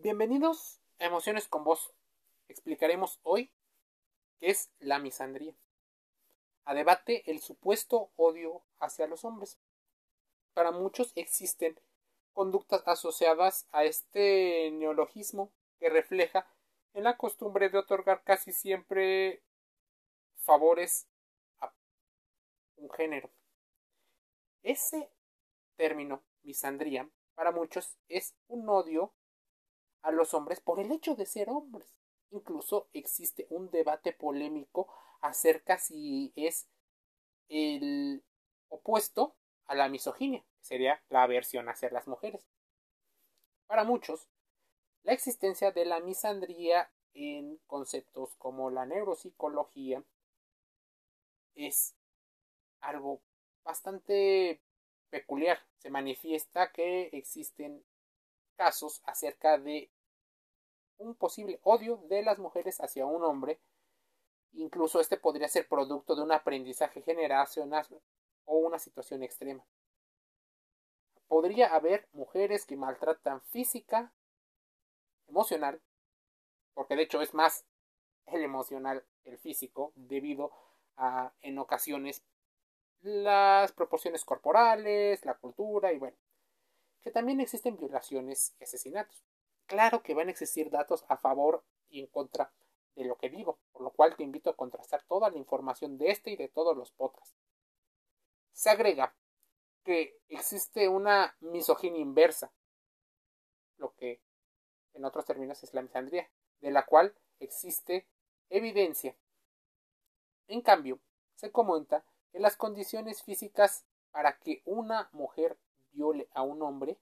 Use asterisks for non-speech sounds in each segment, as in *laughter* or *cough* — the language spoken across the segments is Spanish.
Bienvenidos a Emociones con Vos. Explicaremos hoy qué es la misandría. A debate el supuesto odio hacia los hombres. Para muchos existen conductas asociadas a este neologismo que refleja en la costumbre de otorgar casi siempre favores a un género. Ese término, misandría, para muchos es un odio a los hombres por el hecho de ser hombres. Incluso existe un debate polémico acerca si es el opuesto a la misoginia, que sería la aversión hacia las mujeres. Para muchos, la existencia de la misandría en conceptos como la neuropsicología es algo bastante peculiar. Se manifiesta que existen casos acerca de un posible odio de las mujeres hacia un hombre. Incluso este podría ser producto de un aprendizaje generacional o una situación extrema. Podría haber mujeres que maltratan física, emocional, porque de hecho es más el emocional el físico, debido a en ocasiones las proporciones corporales, la cultura y bueno, que también existen violaciones y asesinatos. Claro que van a existir datos a favor y en contra de lo que digo, por lo cual te invito a contrastar toda la información de este y de todos los podcasts. Se agrega que existe una misoginia inversa, lo que en otros términos es la misandría, de la cual existe evidencia. En cambio, se comenta que las condiciones físicas para que una mujer a un hombre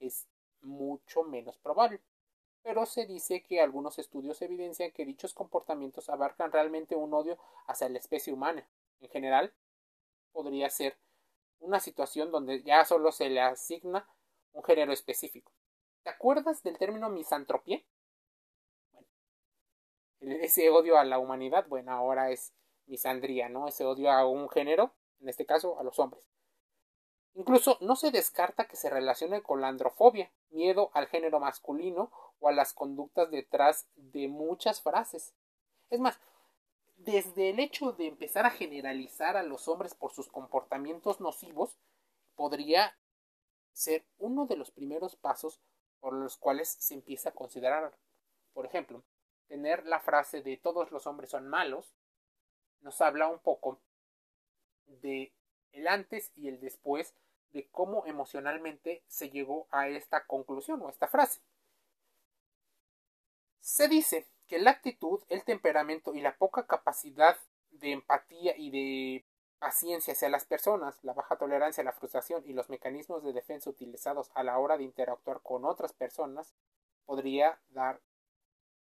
es mucho menos probable. Pero se dice que algunos estudios evidencian que dichos comportamientos abarcan realmente un odio hacia la especie humana. En general, podría ser una situación donde ya solo se le asigna un género específico. ¿Te acuerdas del término misantropía? Bueno, ese odio a la humanidad, bueno, ahora es misandría, ¿no? Ese odio a un género, en este caso a los hombres. Incluso no se descarta que se relacione con la androfobia, miedo al género masculino o a las conductas detrás de muchas frases. Es más, desde el hecho de empezar a generalizar a los hombres por sus comportamientos nocivos, podría ser uno de los primeros pasos por los cuales se empieza a considerar. Por ejemplo, tener la frase de todos los hombres son malos nos habla un poco de el antes y el después de cómo emocionalmente se llegó a esta conclusión o a esta frase. Se dice que la actitud, el temperamento y la poca capacidad de empatía y de paciencia hacia las personas, la baja tolerancia a la frustración y los mecanismos de defensa utilizados a la hora de interactuar con otras personas podría dar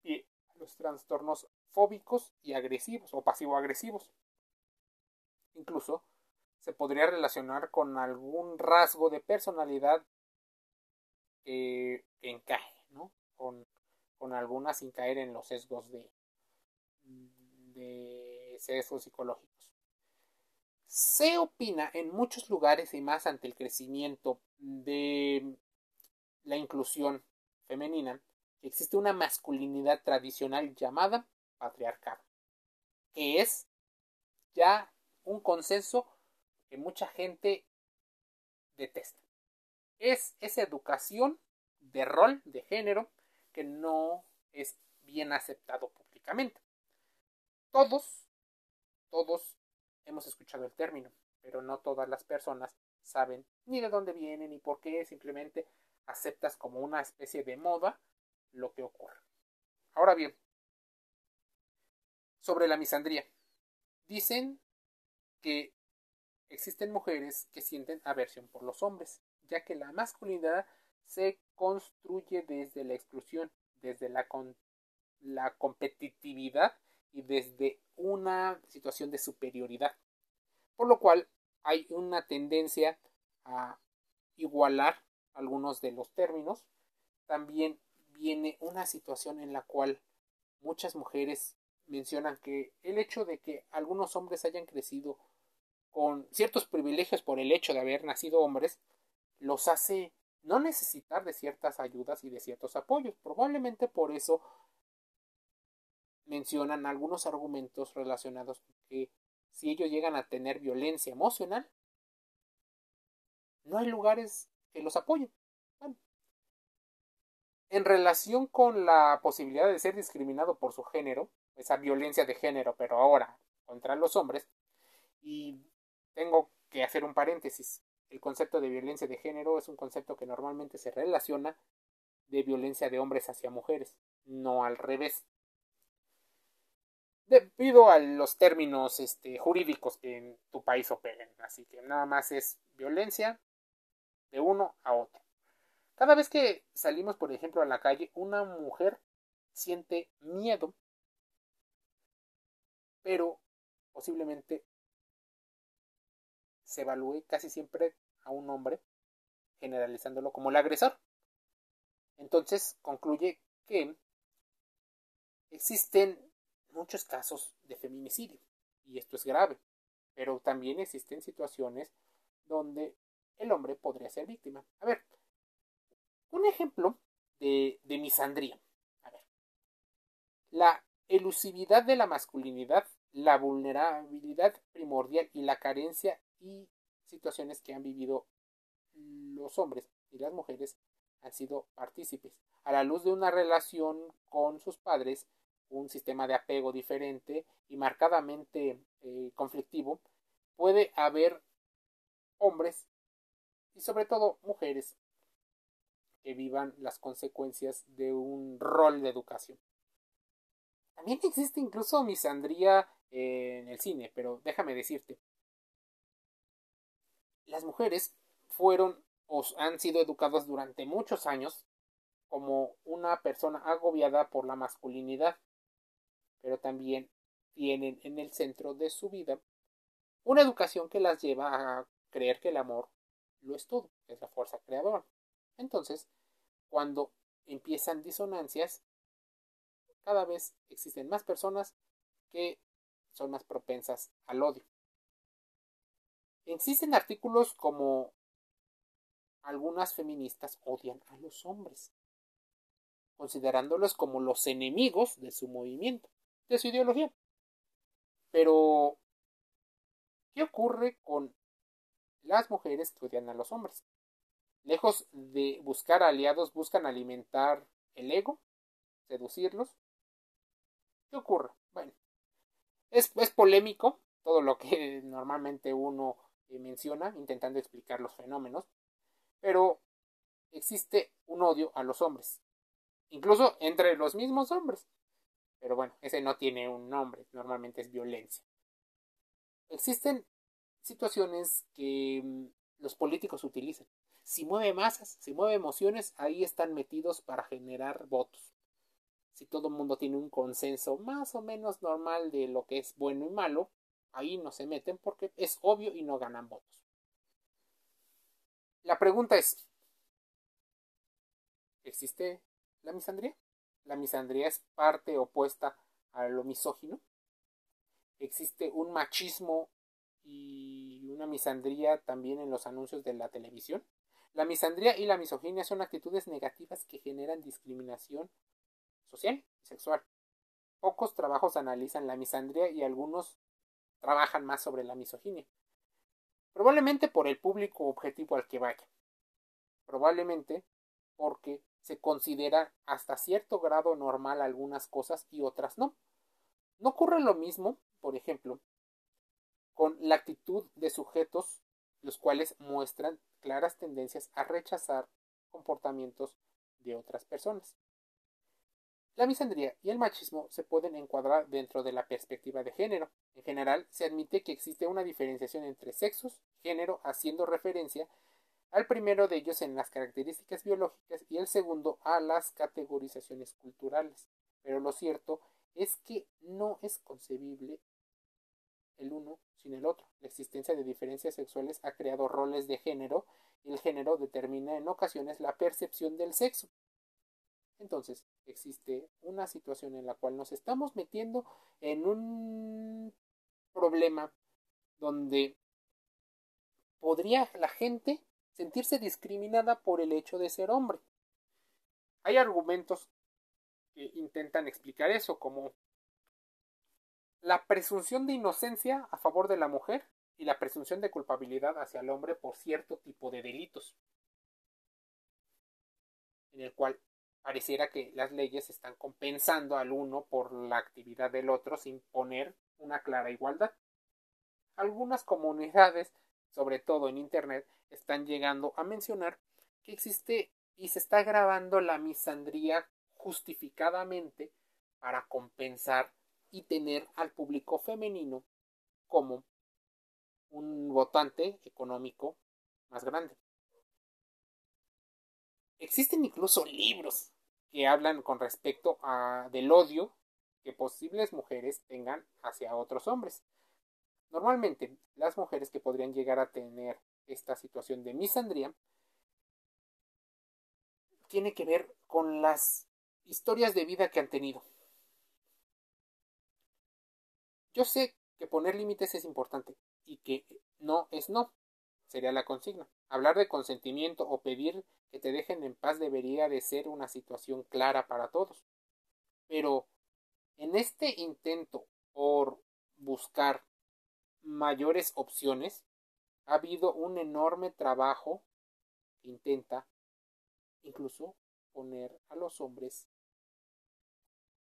a los trastornos fóbicos y agresivos o pasivo-agresivos. Incluso se podría relacionar con algún rasgo de personalidad que, encaje, ¿no? Con, con, algunas sin caer en los sesgos de, de sesgos psicológicos. Se opina en muchos lugares y más ante el crecimiento de la inclusión femenina existe una masculinidad tradicional llamada patriarcado, que es ya un consenso que mucha gente detesta. Es esa educación de rol de género que no es bien aceptado públicamente. Todos, todos hemos escuchado el término, pero no todas las personas saben ni de dónde viene ni por qué, simplemente aceptas como una especie de moda lo que ocurre. Ahora bien, sobre la misandría. Dicen que existen mujeres que sienten aversión por los hombres, ya que la masculinidad se construye desde la exclusión, desde la, la competitividad y desde una situación de superioridad. Por lo cual hay una tendencia a igualar algunos de los términos. También viene una situación en la cual muchas mujeres mencionan que el hecho de que algunos hombres hayan crecido con ciertos privilegios por el hecho de haber nacido hombres los hace no necesitar de ciertas ayudas y de ciertos apoyos. Probablemente por eso mencionan algunos argumentos relacionados con que si ellos llegan a tener violencia emocional, no hay lugares que los apoyen. en relación con la posibilidad de ser discriminado por su género, esa violencia de género, pero ahora contra los hombres, y tengo que hacer un paréntesis. El concepto de violencia de género es un concepto que normalmente se relaciona de violencia de hombres hacia mujeres, no al revés. Debido a los términos este, jurídicos que en tu país operen. Así que nada más es violencia de uno a otro. Cada vez que salimos, por ejemplo, a la calle, una mujer siente miedo, pero posiblemente se evalúe casi siempre a un hombre, generalizándolo como el agresor. Entonces concluye que existen muchos casos de feminicidio, y esto es grave, pero también existen situaciones donde el hombre podría ser víctima. A ver, un ejemplo de, misandría. A ver, la elusividad de la masculinidad, la vulnerabilidad primordial y la carencia y situaciones que han vivido los hombres y las mujeres han sido partícipes. A la luz de una relación con sus padres, un sistema de apego diferente y marcadamente eh, conflictivo, puede haber hombres y sobre todo mujeres que vivan las consecuencias de un rol de educación. También existe incluso misandría en el cine, pero déjame decirte, las mujeres fueron o han sido educadas durante muchos años como una persona agobiada por la masculinidad, pero también tienen en el centro de su vida una educación que las lleva a creer que el amor lo es todo, es la fuerza creadora. Entonces, cuando empiezan disonancias, cada vez existen más personas que son más propensas al odio. Existen artículos como algunas feministas odian a los hombres, considerándolos como los enemigos de su movimiento, de su ideología. Pero, ¿qué ocurre con las mujeres que odian a los hombres? Lejos de buscar aliados, buscan alimentar el ego, seducirlos. ¿Qué ocurre? Bueno, es, es polémico todo lo que normalmente uno menciona, intentando explicar los fenómenos, pero existe un odio a los hombres, incluso entre los mismos hombres. Pero bueno, ese no tiene un nombre, normalmente es violencia. Existen situaciones que mm, los políticos utilizan. Si mueve masas, si mueve emociones, ahí están metidos para generar votos. Si todo el mundo tiene un consenso más o menos normal de lo que es bueno y malo, ahí no se meten porque es obvio y no ganan votos. La pregunta es, ¿existe la misandría? ¿La misandría es parte opuesta a lo misógino? ¿Existe un machismo y una misandría también en los anuncios de la televisión? La misandría y la misoginia son actitudes negativas que generan discriminación social y sexual. Pocos trabajos analizan la misandría y algunos trabajan más sobre la misoginia. Probablemente por el público objetivo al que vaya. Probablemente porque se considera hasta cierto grado normal algunas cosas y otras no. No ocurre lo mismo, por ejemplo, con la actitud de sujetos los cuales muestran claras tendencias a rechazar comportamientos de otras personas. La misandría y el machismo se pueden encuadrar dentro de la perspectiva de género. En general, se admite que existe una diferenciación entre sexos género, haciendo referencia al primero de ellos en las características biológicas y el segundo a las categorizaciones culturales. Pero lo cierto es que no es concebible el uno sin el otro. La existencia de diferencias sexuales ha creado roles de género y el género determina en ocasiones la percepción del sexo. Entonces, existe una situación en la cual nos estamos metiendo en un problema donde podría la gente sentirse discriminada por el hecho de ser hombre. Hay argumentos que intentan explicar eso, como la presunción de inocencia a favor de la mujer y la presunción de culpabilidad hacia el hombre por cierto tipo de delitos, en el cual pareciera que las leyes están compensando al uno por la actividad del otro sin poner una clara igualdad. Algunas comunidades, sobre todo en Internet, están llegando a mencionar que existe y se está grabando la misandría justificadamente para compensar y tener al público femenino como un votante económico más grande. Existen incluso libros que hablan con respecto a del odio que posibles mujeres tengan hacia otros hombres. Normalmente, las mujeres que podrían llegar a tener esta situación de misandría tiene que ver con las historias de vida que han tenido. Yo sé que poner límites es importante y que no es no, sería la consigna. Hablar de consentimiento o pedir que te dejen en paz debería de ser una situación clara para todos. Pero en este intento por buscar mayores opciones, ha habido un enorme trabajo que intenta incluso poner a los hombres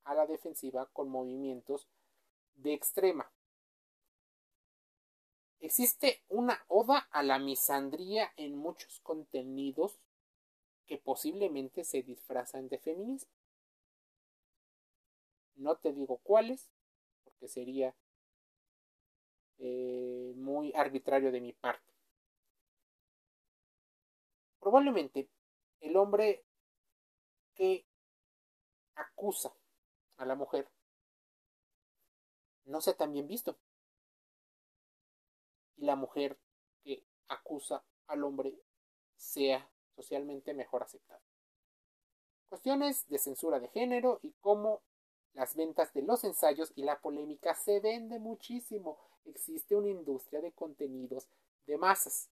a la defensiva con movimientos de extrema. Existe una oda a la misandría en muchos contenidos que posiblemente se disfrazan de feminismo. No te digo cuáles, porque sería eh, muy arbitrario de mi parte. Probablemente el hombre que acusa a la mujer no sea tan bien visto. Y la mujer que acusa al hombre sea socialmente mejor aceptada. Cuestiones de censura de género y cómo las ventas de los ensayos y la polémica se vende muchísimo. Existe una industria de contenidos de masas.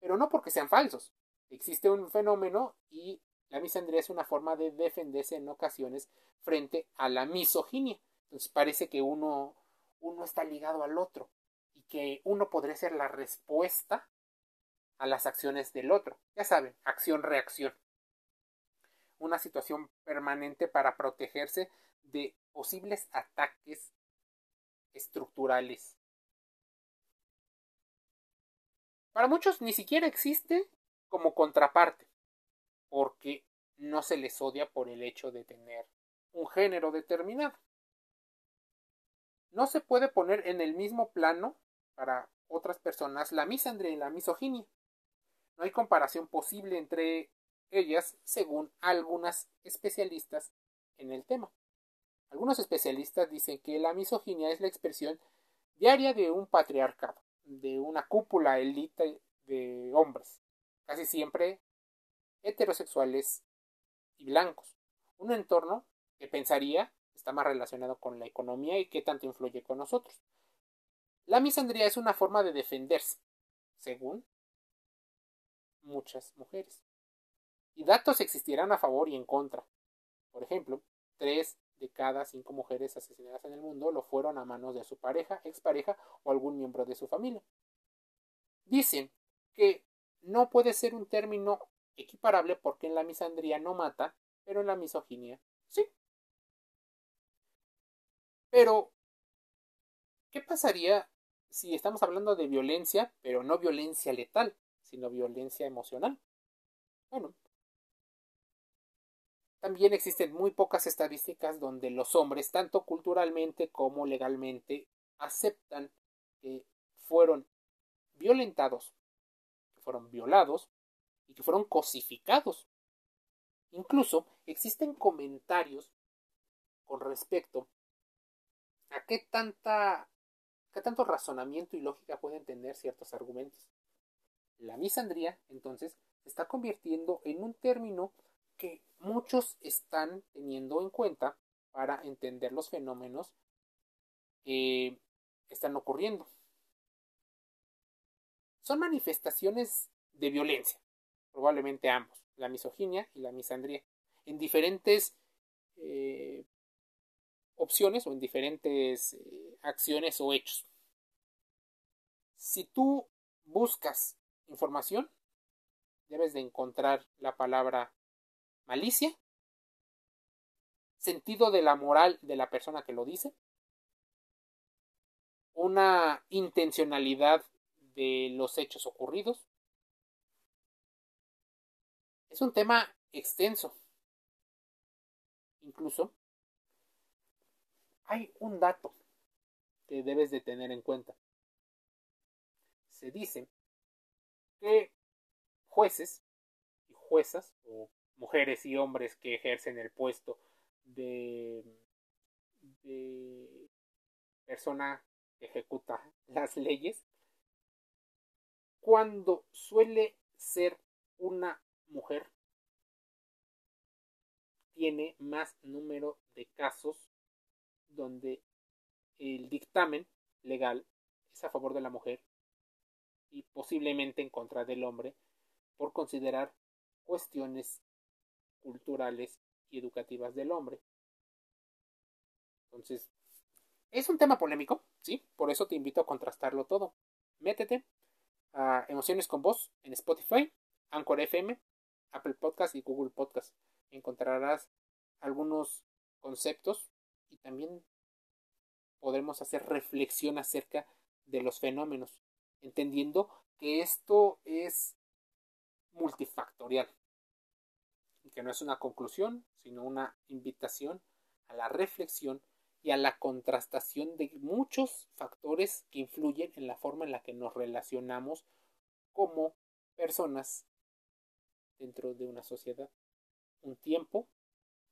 Pero no porque sean falsos. Existe un fenómeno y la misandría es una forma de defenderse en ocasiones frente a la misoginia. Entonces parece que uno, uno está ligado al otro que uno podría ser la respuesta a las acciones del otro. Ya saben, acción-reacción. Una situación permanente para protegerse de posibles ataques estructurales. Para muchos ni siquiera existe como contraparte, porque no se les odia por el hecho de tener un género determinado. No se puede poner en el mismo plano para otras personas la misandría y la misoginia. No hay comparación posible entre ellas según algunas especialistas en el tema. Algunos especialistas dicen que la misoginia es la expresión diaria de un patriarcado, de una cúpula élite de hombres, casi siempre heterosexuales y blancos. Un entorno que pensaría está más relacionado con la economía y qué tanto influye con nosotros. La misandría es una forma de defenderse, según muchas mujeres. Y datos existirán a favor y en contra. Por ejemplo, tres de cada cinco mujeres asesinadas en el mundo lo fueron a manos de su pareja, expareja o algún miembro de su familia. Dicen que no puede ser un término equiparable porque en la misandría no mata, pero en la misoginia sí. Pero, ¿qué pasaría si estamos hablando de violencia, pero no violencia letal, sino violencia emocional? Bueno, también existen muy pocas estadísticas donde los hombres, tanto culturalmente como legalmente, aceptan que fueron violentados, que fueron violados y que fueron cosificados. Incluso existen comentarios con respecto a qué tanta qué tanto razonamiento y lógica pueden tener ciertos argumentos. La misandría, entonces, se está convirtiendo en un término que muchos están teniendo en cuenta para entender los fenómenos que están ocurriendo. Son manifestaciones de violencia, probablemente ambos, la misoginia y la misandría, en diferentes eh, opciones o en diferentes eh, acciones o hechos. Si tú buscas información, debes de encontrar la palabra malicia, sentido de la moral de la persona que lo dice, una intencionalidad de los hechos ocurridos. Es un tema extenso. Incluso hay un dato que debes de tener en cuenta. Se dice que jueces y juezas, o mujeres y hombres que ejercen el puesto de, de persona que ejecuta *laughs* las leyes, cuando suele ser una mujer, tiene más número de casos donde el dictamen legal es a favor de la mujer y posiblemente en contra del hombre por considerar cuestiones culturales y educativas del hombre. Entonces, es un tema polémico, ¿sí? Por eso te invito a contrastarlo todo. Métete a Emociones con Voz en Spotify, Anchor FM, Apple Podcast y Google Podcast. Encontrarás algunos conceptos y también podremos hacer reflexión acerca de los fenómenos, entendiendo que esto es multifactorial y que no es una conclusión, sino una invitación a la reflexión y a la contrastación de muchos factores que influyen en la forma en la que nos relacionamos como personas dentro de una sociedad. Un tiempo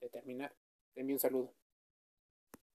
determinar. Te envío un saludo.